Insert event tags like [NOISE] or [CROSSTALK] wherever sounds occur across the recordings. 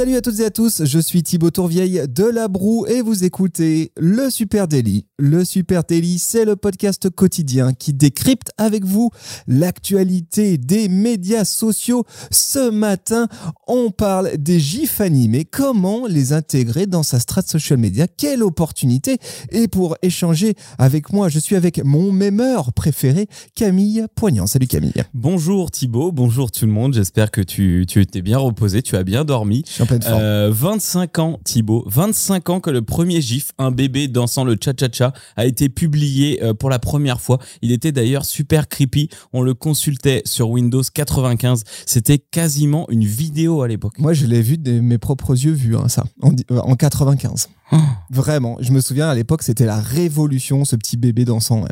Salut à toutes et à tous, je suis Thibaut Tourvieille de La Broue et vous écoutez Le Super Daily. Le Super Daily, c'est le podcast quotidien qui décrypte avec vous l'actualité des médias sociaux. Ce matin, on parle des gifs animés, comment les intégrer dans sa strat social media, quelle opportunité. Et pour échanger avec moi, je suis avec mon mémeur préféré, Camille Poignant. Salut Camille. Bonjour Thibaut, bonjour tout le monde, j'espère que tu, tu t'es bien reposé, tu as bien dormi. Je suis en pleine forme. Euh, 25 ans, Thibaut. 25 ans que le premier gif, un bébé dansant le cha-cha-cha, a été publié euh, pour la première fois. Il était d'ailleurs super creepy. On le consultait sur Windows 95. C'était quasiment une vidéo à l'époque. Moi, je l'ai vu de mes propres yeux vus, hein, ça, en, euh, en 95. Oh. Vraiment, je me souviens à l'époque, c'était la révolution, ce petit bébé dansant. ouais.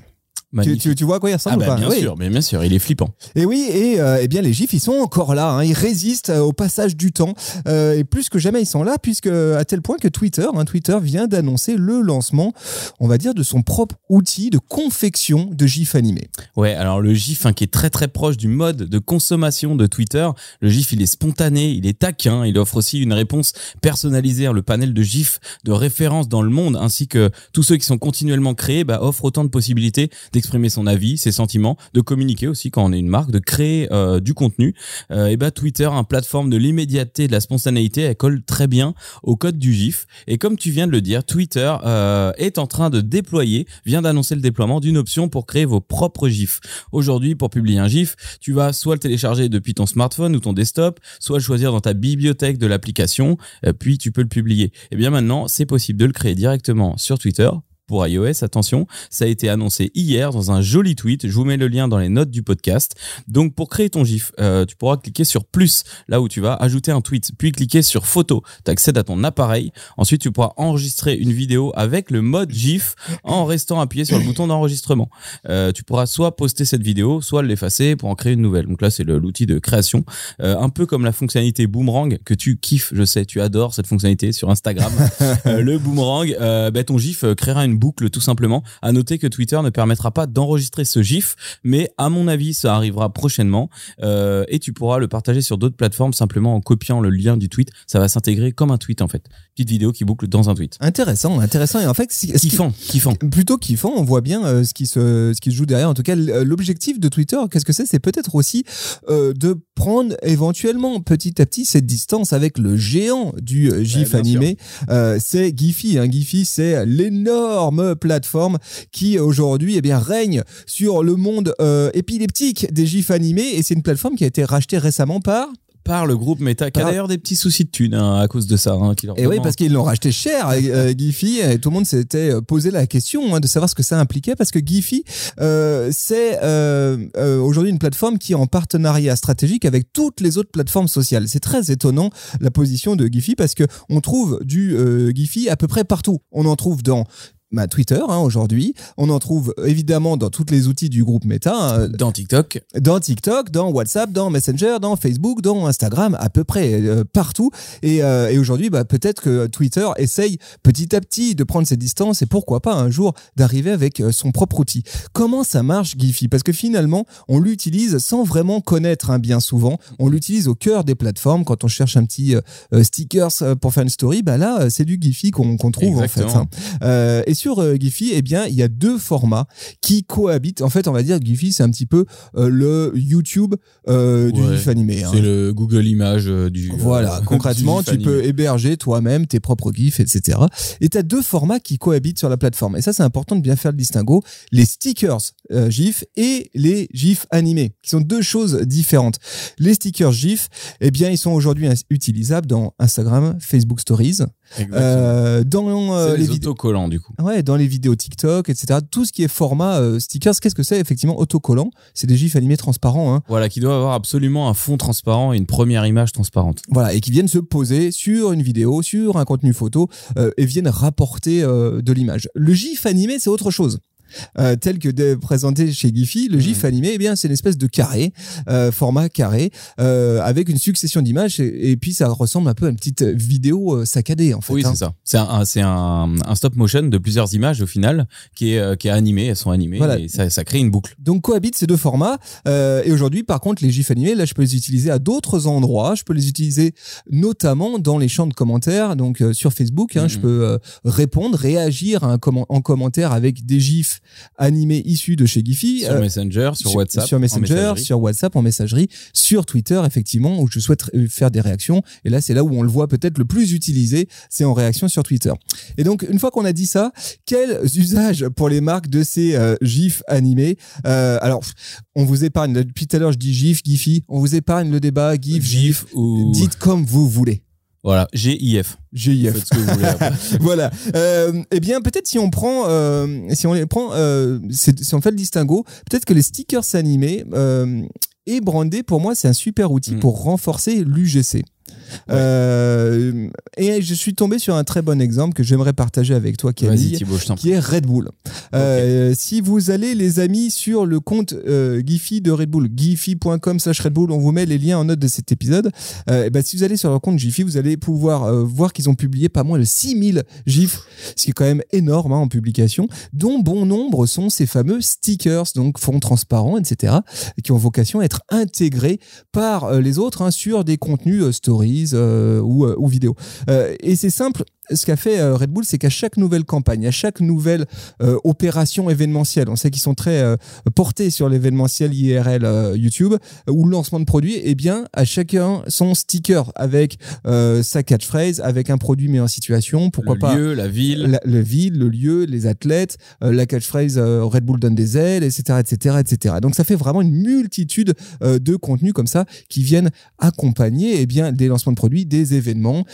Tu, Magnifique. tu- tu vois à quoi il Ah ressemble ou bah pas bien Oui. sûr, mais bien sûr, il est flippant. Et oui, et euh, eh bien les gifs, ils sont encore là. hein. Ils résistent euh, au passage du temps. Euh, et plus que jamais, ils sont là, puisque à tel point que Twitter, hein, Twitter vient d'annoncer le lancement, on va dire, de son propre outil de confection de gifs animés. Ouais, alors le GIF hein, qui est très très proche du mode de consommation de Twitter. Le GIF, il est spontané, il est taquin, il offre aussi une réponse personnalisée. Le panel de GIF de référence dans le monde, ainsi que tous ceux qui sont continuellement créés, bah, offre autant de possibilités d'exprimer son avis, ses sentiments, de communiquer aussi quand on est une marque, de créer euh, du contenu. Euh, et bah Twitter, un plateforme de l'immédiateté, de la spontanéité, elle colle très bien au code du GIF. Et comme tu viens de le dire, Twitter euh, est en train de déployer, vient d'annoncer le déploiement d'une option pour créer vos propres GIFs. Aujourd'hui, pour publier un GIF, tu vas soit le télécharger depuis ton smartphone ou ton desktop, soit le choisir dans ta bibliothèque de l'application, euh, puis tu peux le publier. Et bien maintenant, c'est possible de le créer directement sur Twitter. Pour iOS, attention, ça a été annoncé hier dans un joli tweet. Je vous mets le lien dans les notes du podcast. Donc, pour créer ton GIF, euh, tu pourras cliquer sur plus, là où tu vas ajouter un tweet, puis cliquer sur photo. Tu accèdes à ton appareil. Ensuite, tu pourras enregistrer une vidéo avec le mode GIF en restant appuyé sur le bouton d'enregistrement. Euh, tu pourras soit poster cette vidéo, soit l'effacer pour en créer une nouvelle. Donc là, c'est l'outil de création. Euh, un peu comme la fonctionnalité boomerang que tu kiffes, je sais, tu adores cette fonctionnalité sur Instagram. [LAUGHS] Le boomerang, bah, ton GIF créera une boucle tout simplement. À noter que Twitter ne permettra pas d'enregistrer ce GIF, mais à mon avis, ça arrivera prochainement euh, et tu pourras le partager sur d'autres plateformes simplement en copiant le lien du tweet. Ça va s'intégrer comme un tweet en fait. Petite vidéo qui boucle dans un tweet. Intéressant, intéressant. Et en fait, qui- Kiffant, kiffant. plutôt kiffant, on voit bien euh, ce qui se ce qui se joue derrière. En tout cas, euh, l'objectif de Twitter, qu'est-ce que c'est? C'est peut-être aussi euh, de prendre éventuellement petit à petit cette distance avec le géant du GIF animé. C'est Giphy. Hein. Giphy, c'est l'énorme plateforme qui aujourd'hui eh bien règne sur le monde euh, épileptique des GIFs animés. Et c'est une plateforme qui a été rachetée récemment par Par le groupe Meta, qui a d'ailleurs des petits soucis de thunes hein, à cause de ça. Hein, qui leur Et oui, parce qu'ils l'ont racheté cher, euh, Giphy, et tout le monde s'était euh, posé la question hein, de savoir ce que ça impliquait, parce que Giphy, euh, c'est euh, euh, aujourd'hui une plateforme qui est en partenariat stratégique avec toutes les autres plateformes sociales. C'est très étonnant la position de Giphy, parce que on trouve du euh, Giphy à peu près partout. On en trouve dans bah, Twitter hein, aujourd'hui, on en trouve évidemment dans tous les outils du groupe Meta, hein, dans TikTok, dans TikTok, dans WhatsApp, dans Messenger, dans Facebook, dans Instagram, à peu près euh, partout. Et, euh, et aujourd'hui, bah, peut-être que Twitter essaye petit à petit de prendre ses distances et pourquoi pas un jour d'arriver avec euh, son propre outil. Comment ça marche Giphy? Parce que finalement, on l'utilise sans vraiment connaître hein, bien souvent. On l'utilise au cœur des plateformes quand on cherche un petit euh, euh, stickers euh, pour faire une story. Bah là, euh, c'est du Giphy qu'on trouve en fait. Hein. Euh, et sur euh, Giphy, eh bien, il y a deux formats qui cohabitent. En fait, on va dire que Giphy, c'est un petit peu euh, le YouTube euh, du Ouais, GIF animé. hein. c'est le Google Image euh, du. Voilà, [LAUGHS] concrètement, tu peux héberger toi-même tes propres GIFs, etc. Et tu as deux formats qui cohabitent sur la plateforme. Et ça, c'est important de bien faire le distinguo. Les stickers GIF et les GIFs animés, qui sont deux choses différentes. Les stickers GIF, eh bien, ils sont aujourd'hui utilisables dans Instagram, Facebook Stories, euh, dans euh, les les autocollants du coup. Ouais, dans les vidéos TikTok, etc. Tout ce qui est format euh, stickers, qu'est-ce que c'est effectivement autocollant? C'est des gifs animés transparents, hein. Voilà, qui doit avoir absolument un fond transparent et une première image transparente. Voilà, et qui viennent se poser sur une vidéo, sur un contenu photo, euh, et viennent rapporter euh, de l'image. Le gif animé, c'est autre chose. Euh, tel que de- présenté chez Giphy, le GIF animé, eh bien, c'est une espèce de carré, euh, format carré, euh, avec une succession d'images, et, et puis ça ressemble un peu à une petite vidéo saccadée, en fait. Oui, hein. c'est ça. C'est un, c'est un, un stop motion de plusieurs images au final qui est, qui est animé. Elles sont animées Voilà. et ça, ça crée une boucle. Donc cohabitent ces deux formats. Et aujourd'hui, par contre, les gifs animés, là, je peux les utiliser à d'autres endroits. Je peux les utiliser notamment dans les champs de commentaires, donc sur Facebook. Hein. Je peux euh, répondre, réagir à un comment- en commentaire avec des gifs animés issus de chez Giphy. Sur Euh, Messenger, sur, WhatsApp. sur en Messenger, sur WhatsApp, en messagerie, sur Twitter, effectivement, où je souhaite euh, faire des réactions. Et là, c'est là où on le voit peut-être le plus utilisé, c'est en réaction sur Twitter. Et donc, une fois qu'on a dit ça, quels usages pour les marques de ces euh, gifs animés Euh, Alors, on vous épargne, depuis tout à l'heure, je dis gif, Giphy, on vous épargne le débat, gif, gif. GIF ou. Dites comme vous voulez. Voilà, GIF. GIF. Faites ce que vous voulez après. [LAUGHS] voilà. Euh, eh bien, peut-être si on prend, euh, si on les prend, euh, si on fait le distinguo, peut-être que les stickers animés et brandés, pour moi, c'est un super outil Mm. pour renforcer l'UGC. Euh, et je suis tombé sur un très bon exemple que j'aimerais partager avec toi, Camille Thibaut, qui est Red Bull. Euh, si vous allez, les amis, sur le compte euh, Giphy de Red Bull, giphy.com slash Red Bull, on vous met les liens en note de cet épisode. Et ben, si vous allez sur leur compte Giphy, vous allez pouvoir voir qu'ils ont publié pas moins de 6000 gifs, ce qui est quand même énorme hein, en publication, dont bon nombre sont ces fameux stickers, donc fonds transparents, etc., qui ont vocation à être intégrés par les autres hein, sur des contenus stories euh, ou, euh, ou vidéos. Euh, et c'est simple, ce qu'a fait euh, Red Bull, c'est qu'à chaque nouvelle campagne, à chaque nouvelle euh, opération événementielle, on sait qu'ils sont très euh, portés sur l'événementiel IRL euh, YouTube ou le lancement de produits, eh bien, à chacun son sticker avec sa catchphrase, avec un produit mis en situation, pourquoi le pas lieu, la ville. la, le ville, le lieu, les athlètes, la catchphrase Red Bull donne des ailes, etc., etc., etc. Donc ça fait vraiment une multitude de contenus comme ça qui viennent accompagner eh bien des lancements de produits, des événements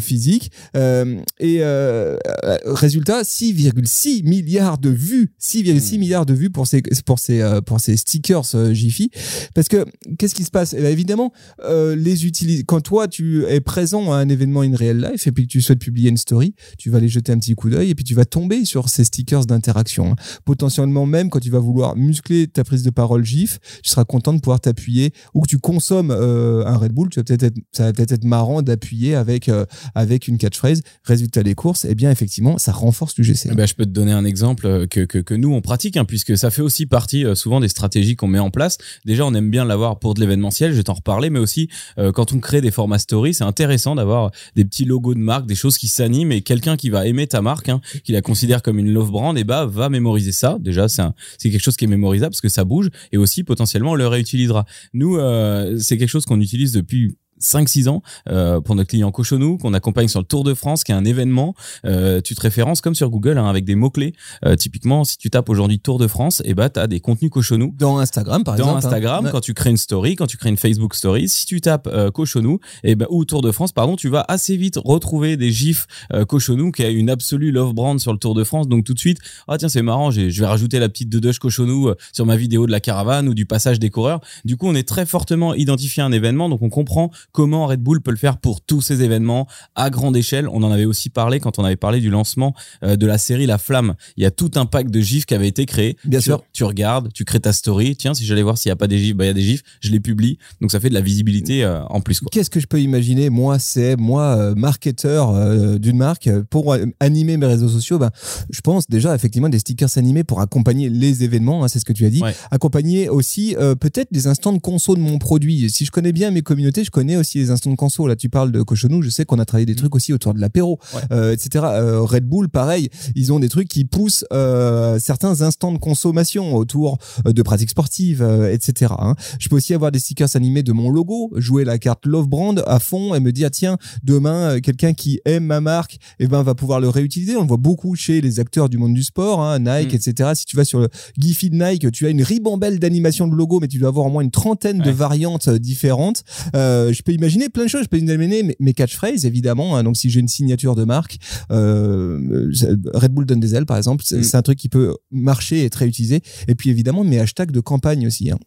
physiques. Euh, et euh, euh, résultat, 6,6 milliards de vues, 6,6 Hmm. milliards de vues pour ces pour ces euh, pour ces stickers Jiffy. Parce que qu'est-ce qui se passe? Eh bien, Évidemment, les utilis quand toi tu es présent à un événement in real life et puis que tu souhaites publier une story, tu vas aller jeter un petit coup d'œil et puis tu vas tomber sur ces stickers d'interaction. hein. Potentiellement même quand tu vas vouloir muscler ta prise de parole GIF, tu seras content de pouvoir t'appuyer ou que tu consommes euh, un Red Bull, tu vas peut-être être, ça va peut-être être marrant d'appuyer avec euh, avec une catchphrase. Résultat des courses, eh bien effectivement, ça renforce l'UGC. Eh ben, je peux te donner un exemple euh, que, que, que nous on pratique, hein, puisque ça fait aussi partie euh, souvent des stratégies qu'on met en place. Déjà, on aime bien l'avoir pour de l'événementiel, je vais t'en reparler, mais aussi euh, quand on crée des formats story, c'est intéressant d'avoir des petits logos de marque, des choses qui s'animent et quelqu'un qui va aimer ta marque, hein, qui la considère comme une love brand, et bah va mémoriser ça. Déjà, c'est quelque chose qui est mémorisable parce que ça bouge et aussi potentiellement on le réutilisera. Nous, euh, c'est quelque chose qu'on utilise depuis 5-6 ans euh, pour notre client Cochonou qu'on accompagne sur le Tour de France qui est un événement euh, tu te références comme sur Google hein, avec des mots clés typiquement si tu tapes aujourd'hui Tour de France et bah as des contenus Cochonou Dans Instagram, par dans exemple. hein. Instagram, quand tu crées une story, quand tu crées une Facebook story, si tu tapes euh, Cochonou et ben ou Tour de France, pardon, tu vas assez vite retrouver des gifs euh, Cochonou qui a une absolue love brand sur le Tour de France. Donc tout de suite, ah tiens c'est marrant, j'ai- je vais rajouter la petite dedoche Cochonou euh, sur ma vidéo de la caravane ou du passage des coureurs. Du coup, on est très fortement identifié à un événement, donc on comprend comment Red Bull peut le faire pour tous ces événements à grande échelle. On en avait aussi parlé quand on avait parlé du lancement euh, de la série La Flamme. Il y a tout un pack de gifs qui avait été créé. Bien Tu- sûr. Tu regardes, tu crées ta story. Tiens, si j'allais voir s'il y a pas des gifs, bah il y a des gifs. Je les publie. Donc ça fait de la visibilité euh, en plus. Qu'est-ce que je peux imaginer Moi, c'est moi, euh, marketeur euh, d'une marque, pour animer mes réseaux sociaux. Ben, je pense déjà effectivement des stickers animés pour accompagner les événements. hein, c'est ce que tu as dit. Ouais. Accompagner aussi peut-être des instants de conso de mon produit. Si je connais bien mes communautés, je connais aussi les instants de conso. Là, tu parles de Cochonou. Je sais qu'on a travaillé des trucs aussi autour de l'apéro, Ouais. euh, etc. Euh, Red Bull, pareil. Ils ont des trucs qui poussent euh, certains instants de consommation autour de pratiques sportives, etc. hein. Je peux aussi avoir des stickers animés de mon logo, jouer la carte Love Brand à fond et me dire tiens demain quelqu'un qui aime ma marque et ben va pouvoir le réutiliser. On le voit beaucoup chez les acteurs du monde du sport, hein, Nike, Mm. etc. Si tu vas sur le Giphy de Nike, tu as une ribambelle d'animation de logo, mais tu dois avoir au moins une trentaine de variantes différentes. Euh, je peux imaginer plein de choses. Je peux imaginer mes, mes catchphrases évidemment. hein. donc si j'ai une signature de marque, euh, Red Bull donne des ailes par exemple, c'est Mm. c'est un truc qui peut marcher et être réutilisé. Et puis évidemment mes hashtags de campagne aussi. hein.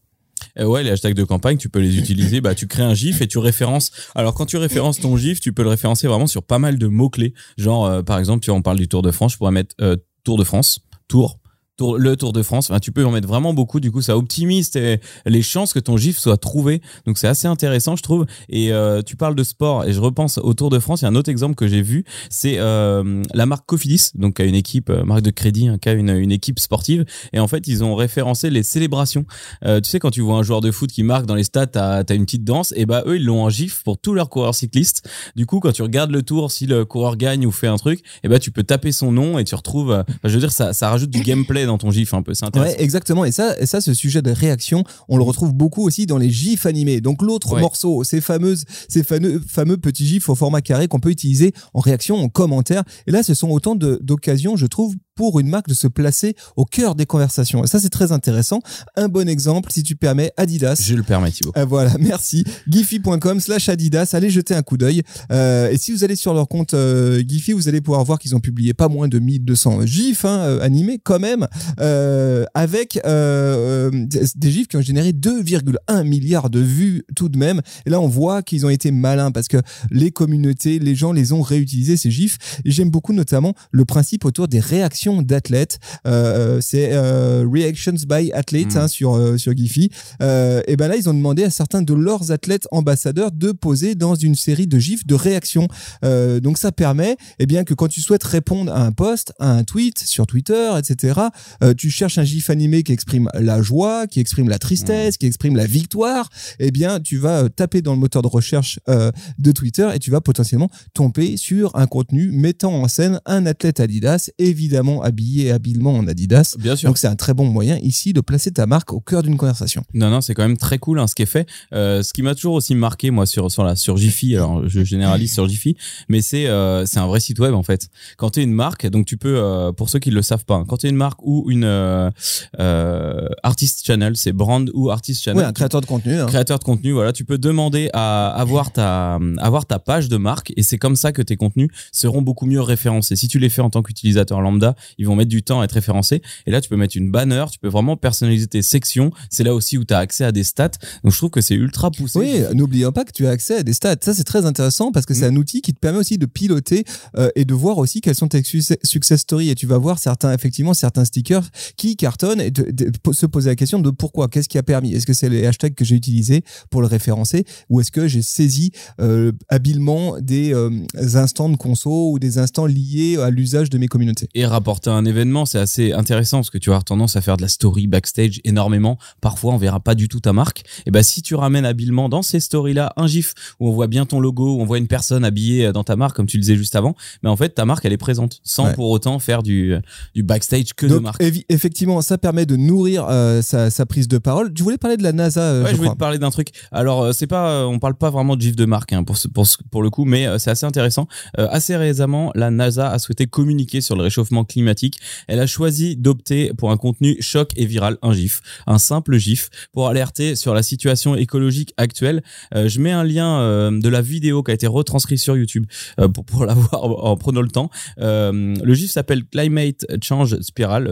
Euh, ouais, les hashtags de campagne, tu peux les utiliser. Bah, tu crées un gif et tu références. Alors, quand tu références ton gif, tu peux le référencer vraiment sur pas mal de mots clés. Genre, euh, par exemple, tu vois, on parle du Tour de France, je pourrais mettre euh, Tour de France, Tour. Le Tour de France. Enfin, tu peux en mettre vraiment beaucoup. Du coup, ça optimise les chances que ton gif soit trouvé. Donc, c'est assez intéressant, je trouve. Et euh, tu parles de sport et je repense au Tour de France. Il y a un autre exemple que j'ai vu, c'est euh, la marque Cofidis, donc a une équipe, euh, marque de crédit, hein, qui a une, équipe sportive. Et en fait, ils ont référencé les célébrations. Euh, tu sais, quand tu vois un joueur de foot qui marque dans les stades, t'as as une petite danse. Et bah eux, ils l'ont en gif pour tous leurs coureurs cyclistes. Du coup, quand tu regardes le tour, si le coureur gagne ou fait un truc, et bah tu peux taper son nom et tu retrouves. euh, je veux dire, ça, ça rajoute du gameplay dans ton gif un peu. C'est intéressant. Ouais, exactement. Et ça, et ça, ce sujet de réaction, on le retrouve beaucoup aussi dans les gifs animés. Donc l'autre Ouais. morceau, ces fameuses, ces fameux, fameux petits gifs au format carré qu'on peut utiliser en réaction, en commentaire. Et là, ce sont autant d'occasions, je trouve, pour une marque de se placer au cœur des conversations. Et ça, c'est très intéressant. Un bon exemple, si tu permets, Adidas. Je le permets, Thibaut. Euh, voilà, [LAUGHS] merci. Giphy.com slash Adidas. Allez jeter un coup d'œil. Euh, et si vous allez sur leur compte euh, Giphy, vous allez pouvoir voir qu'ils ont publié pas moins de 1200 gifs hein, euh, animés quand même, avec des gifs qui ont généré 2,1 milliards de vues tout de même. Et là, on voit qu'ils ont été malins parce que les communautés, les gens les ont réutilisés ces gifs. J'aime beaucoup notamment le principe autour des réactions d'athlètes. Euh, c'est euh, Reactions by Athletes Mm. hein, sur euh, sur Giphy. Euh, et ben là, ils ont demandé à certains de leurs athlètes ambassadeurs de poser dans une série de gifs de réaction. Euh, donc ça permet, eh bien, que quand tu souhaites répondre à un post, à un tweet sur Twitter, etc., euh, tu cherches un gif animé qui exprime la joie, qui exprime la tristesse, qui exprime la victoire. Eh bien, tu vas euh, taper dans le moteur de recherche euh, de Twitter et tu vas potentiellement tomber sur un contenu mettant en scène un athlète Adidas, évidemment habillé habilement en Adidas. Bien sûr. Donc c'est un très bon moyen ici de placer ta marque au cœur d'une conversation. Non, non, c'est quand même très cool hein, ce qui est fait. Euh, ce qui m'a toujours aussi marqué, moi, sur sur la sur Jiffy. Alors, je généralise sur Jiffy, mais c'est euh, c'est un vrai site web en fait. Quand tu es une marque, donc tu peux, euh, pour ceux qui le savent pas, hein, quand tu es une marque ou une euh, euh, artist channel, c'est brand ou artist channel. Ouais, un créateur de contenu. hein. créateur de contenu, voilà, tu peux demander à avoir ta avoir ta page de marque et c'est comme ça que tes contenus seront beaucoup mieux référencés. Si tu les fais en tant qu'utilisateur lambda, ils vont mettre du temps à être référencés et là tu peux mettre une banner, tu peux vraiment personnaliser tes sections, c'est là aussi où tu as accès à des stats. Donc je trouve que c'est ultra poussé. Oui, n'oublions pas que tu as accès à des stats. Ça, c'est très intéressant parce que c'est Mm. un outil qui te permet aussi de piloter euh, et de voir aussi quelles sont tes success stories. Et tu vas voir certains, effectivement, certains stickers qui cartonnent et de- de- se poser la question de pourquoi, qu'est-ce qui a permis? Est-ce que c'est les hashtags que j'ai utilisés pour le référencer? Ou est-ce que j'ai saisi euh, habilement des euh, instants de conso ou des instants liés à l'usage de mes communautés? Et rapporter un événement, c'est assez intéressant parce que tu vas avoir tendance à faire de la story backstage énormément. Parfois, on verra pas du tout ta marque. Et ben, si tu ramènes habilement dans ces stories-là un gif où on voit bien ton logo, où on voit une personne habillée dans ta marque, comme tu le disais juste avant, mais en fait, ta marque, elle est présente sans Ouais. pour autant faire du, du backstage que de marque. effectivement, ça permet de nourrir euh, sa, sa prise de parole. Tu voulais parler de la NASA, euh, Ouais, je je voulais crois. te parler d'un truc. Alors, euh, c'est pas, euh, on parle pas vraiment de gif de marque hein, pour, ce- pour, ce- pour le coup, mais euh, c'est assez intéressant. Euh, assez récemment, la NASA a souhaité communiquer sur le réchauffement climatique. Elle a choisi d'opter pour un contenu choc et viral, un gif, un simple gif, pour alerter sur la situation écologique actuelle. Euh, je mets un lien euh, de la vidéo qui a été retranscrite sur YouTube euh, pour, pour [LAUGHS] la voir en, en prenant le temps. Le gif s'appelle Climate Change Spiral,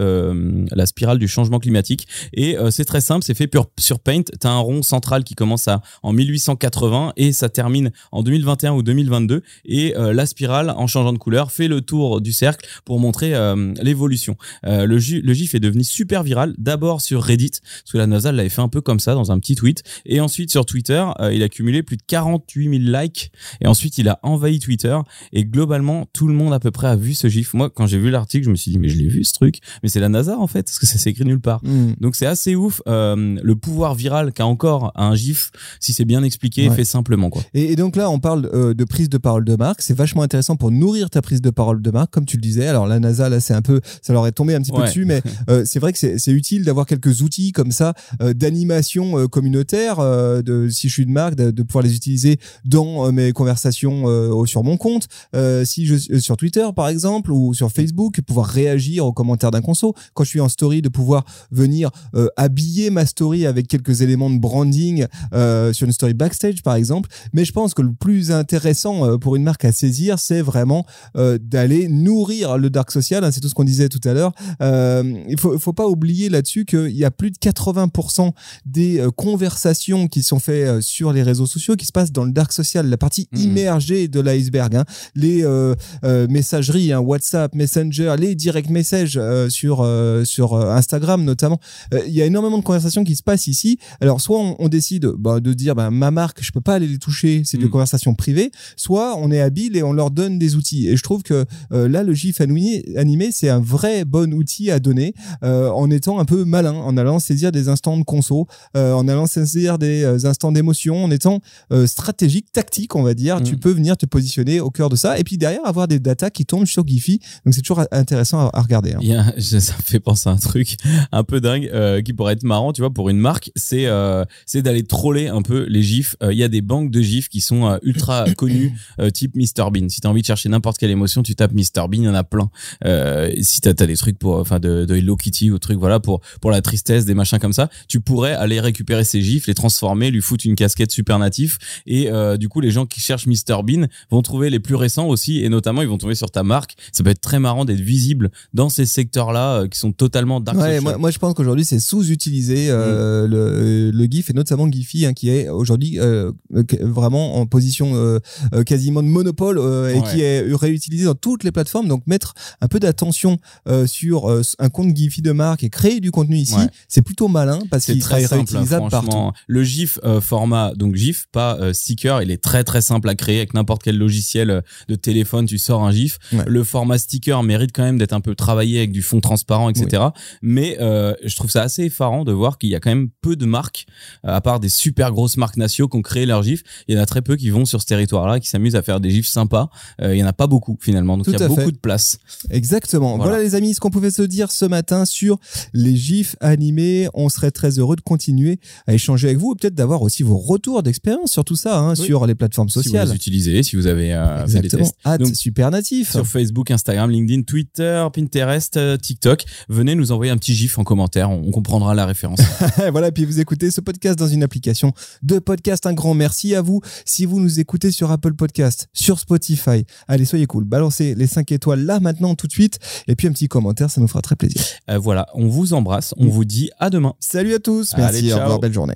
la spirale du changement climatique. Et c'est très simple, c'est fait sur Paint. T'as un rond central qui commence à, en 1880 et ça termine en 2021 ou 2022. Et la spirale, en changeant de couleur, fait le tour du cercle pour montrer euh, l'évolution. Euh, le, GIF est devenu super viral, d'abord sur Reddit, parce que la NASA l'avait fait un peu comme ça dans un petit tweet. Et ensuite sur Twitter, euh, il a cumulé plus de 48 000 likes. Et ensuite, il a envahi Twitter. Et globalement, tout le monde à peu près a vu ce GIF. Moi, quand j'ai vu l'article, je me suis dit, mais je l'ai vu ce truc. Mais c'est la NASA en fait, parce que ça s'écrit nulle part. Hmm. Donc c'est assez ouf le pouvoir viral qu'a encore un GIF si c'est bien expliqué Ouais. fait simplement quoi. Et, et donc là, on parle de prise de parole de marque. C'est vachement intéressant pour nourrir ta prise de parole de marque, comme tu le disais. Alors la NASA, là, c'est un peu, ça leur est tombé un petit peu dessus, mais [LAUGHS] euh, c'est vrai que c'est c'est utile d'avoir quelques outils comme ça euh, d'animation euh, communautaire. euh, de, si je suis une marque, de, de pouvoir les utiliser dans euh, mes conversations euh, sur mon compte, euh, si je sur Twitter par exemple ou sur Facebook, pouvoir réagir aux commentaires d'un conso. Quand je suis en story, de pouvoir venir euh, habiller ma story avec quelques éléments de branding euh, sur une story backstage par exemple. Mais je pense que le plus intéressant euh, pour une marque à saisir, c'est vraiment euh, d'aller nourrir le dark social, hein, c'est tout ce qu'on disait tout à l'heure. Euh, il faut, faut pas oublier là-dessus qu'il y a plus de 80% des euh, conversations qui sont faites euh, sur les réseaux sociaux qui se passent dans le dark social, la partie Mhm. immergée de l'iceberg. hein. Les euh, euh, messageries, hein, WhatsApp, Messenger, les direct messages sur sur Instagram notamment. Il y a énormément de conversations qui se passent ici. Alors soit on, on décide bah, de dire bah, ma marque, je peux pas aller les toucher, c'est des Mm. conversations privées. Soit on est habile et on leur donne des outils. Et je trouve que là le GIF animé, animé c'est un vrai bon outil à donner euh, en étant un peu malin, en allant saisir des instants de conso, euh, en allant saisir des euh, instants d'émotion, en étant stratégique, tactique, on va dire. Mm. Tu peux venir te positionner au cœur de ça. Et puis derrière avoir des datas qui tombent sur Giphy. Donc c'est toujours intéressant à, à regarder. hein. [LAUGHS] Ça me fait penser à un truc un peu dingue qui pourrait être marrant, tu vois, pour une marque, c'est c'est d'aller troller un peu les gifs. Il y a des banques de gifs qui sont ultra [COUGHS] connues, type Mr Bean. Si t'as envie de chercher n'importe quelle émotion, tu tapes Mr Bean, il y en a plein. Euh, si t'as as des trucs pour, enfin, de, de Hello Kitty ou trucs, voilà, pour pour la tristesse, des machins comme ça, tu pourrais aller récupérer ces gifs, les transformer, lui foutre une casquette super natif, et euh, du coup, les gens qui cherchent Mr Bean vont trouver les plus récents aussi, et notamment ils vont tomber sur ta marque. Ça peut être très marrant d'être visible dans ces secteurs-là euh, qui sont totalement dark Ouais, moi, moi je pense qu'aujourd'hui c'est sous-utilisé euh, Mm. le, le GIF et notamment Giphy hein, qui est aujourd'hui euh, euh, vraiment en position euh, euh, quasiment de monopole euh, et Ouais. qui est réutilisé dans toutes les plateformes. Donc mettre un peu euh, sur euh, un compte Giphy de marque et créer du contenu ici, Ouais. c'est plutôt malin parce qu'il très sera réutilisable partout. franchement. Le GIF euh, format, donc GIF, pas sticker, il est très très simple à créer avec n'importe quel logiciel de téléphone, tu sors un GIF. Ouais. Le format sticker mérite quand même d'être un peu travaillé avec du fond transparent, etc. Mais je trouve ça assez effarant de voir qu'il y a quand même peu de marques, à part des super grosses marques nationaux qui ont créé leur GIF. Il y en a très peu qui vont sur ce territoire-là, qui s'amusent à faire des GIFs sympas. Il y en a pas beaucoup finalement, donc Tout il y a beaucoup fait. de place. Exactement. Voilà. Voilà. les amis ce qu'on pouvait se dire ce matin sur les gifs animés. On serait très heureux de continuer à échanger avec vous et peut-être d'avoir aussi vos retours d'expérience sur tout ça, hein, Oui. sur les plateformes Si vous sociales. les utilisez, si vous avez euh, fait des tests. Donc, super natif. sur Facebook, Instagram, LinkedIn, Twitter, Pinterest, euh, TikTok. Venez nous envoyer un petit gif en commentaire, on, on comprendra la référence. [LAUGHS] voilà, puis vous écoutez ce podcast dans une application de podcast. Un grand merci à vous. Si vous nous écoutez sur Apple Podcast, sur Spotify, allez, soyez cool. Balancez les 5 étoiles là, maintenant, tout de suite. Et puis un petit commentaire, ça nous fera très plaisir. Euh, voilà, on vous embrasse, on vous dit à demain. Salut à tous. Merci. Allez, au ciao. revoir. Belle journée.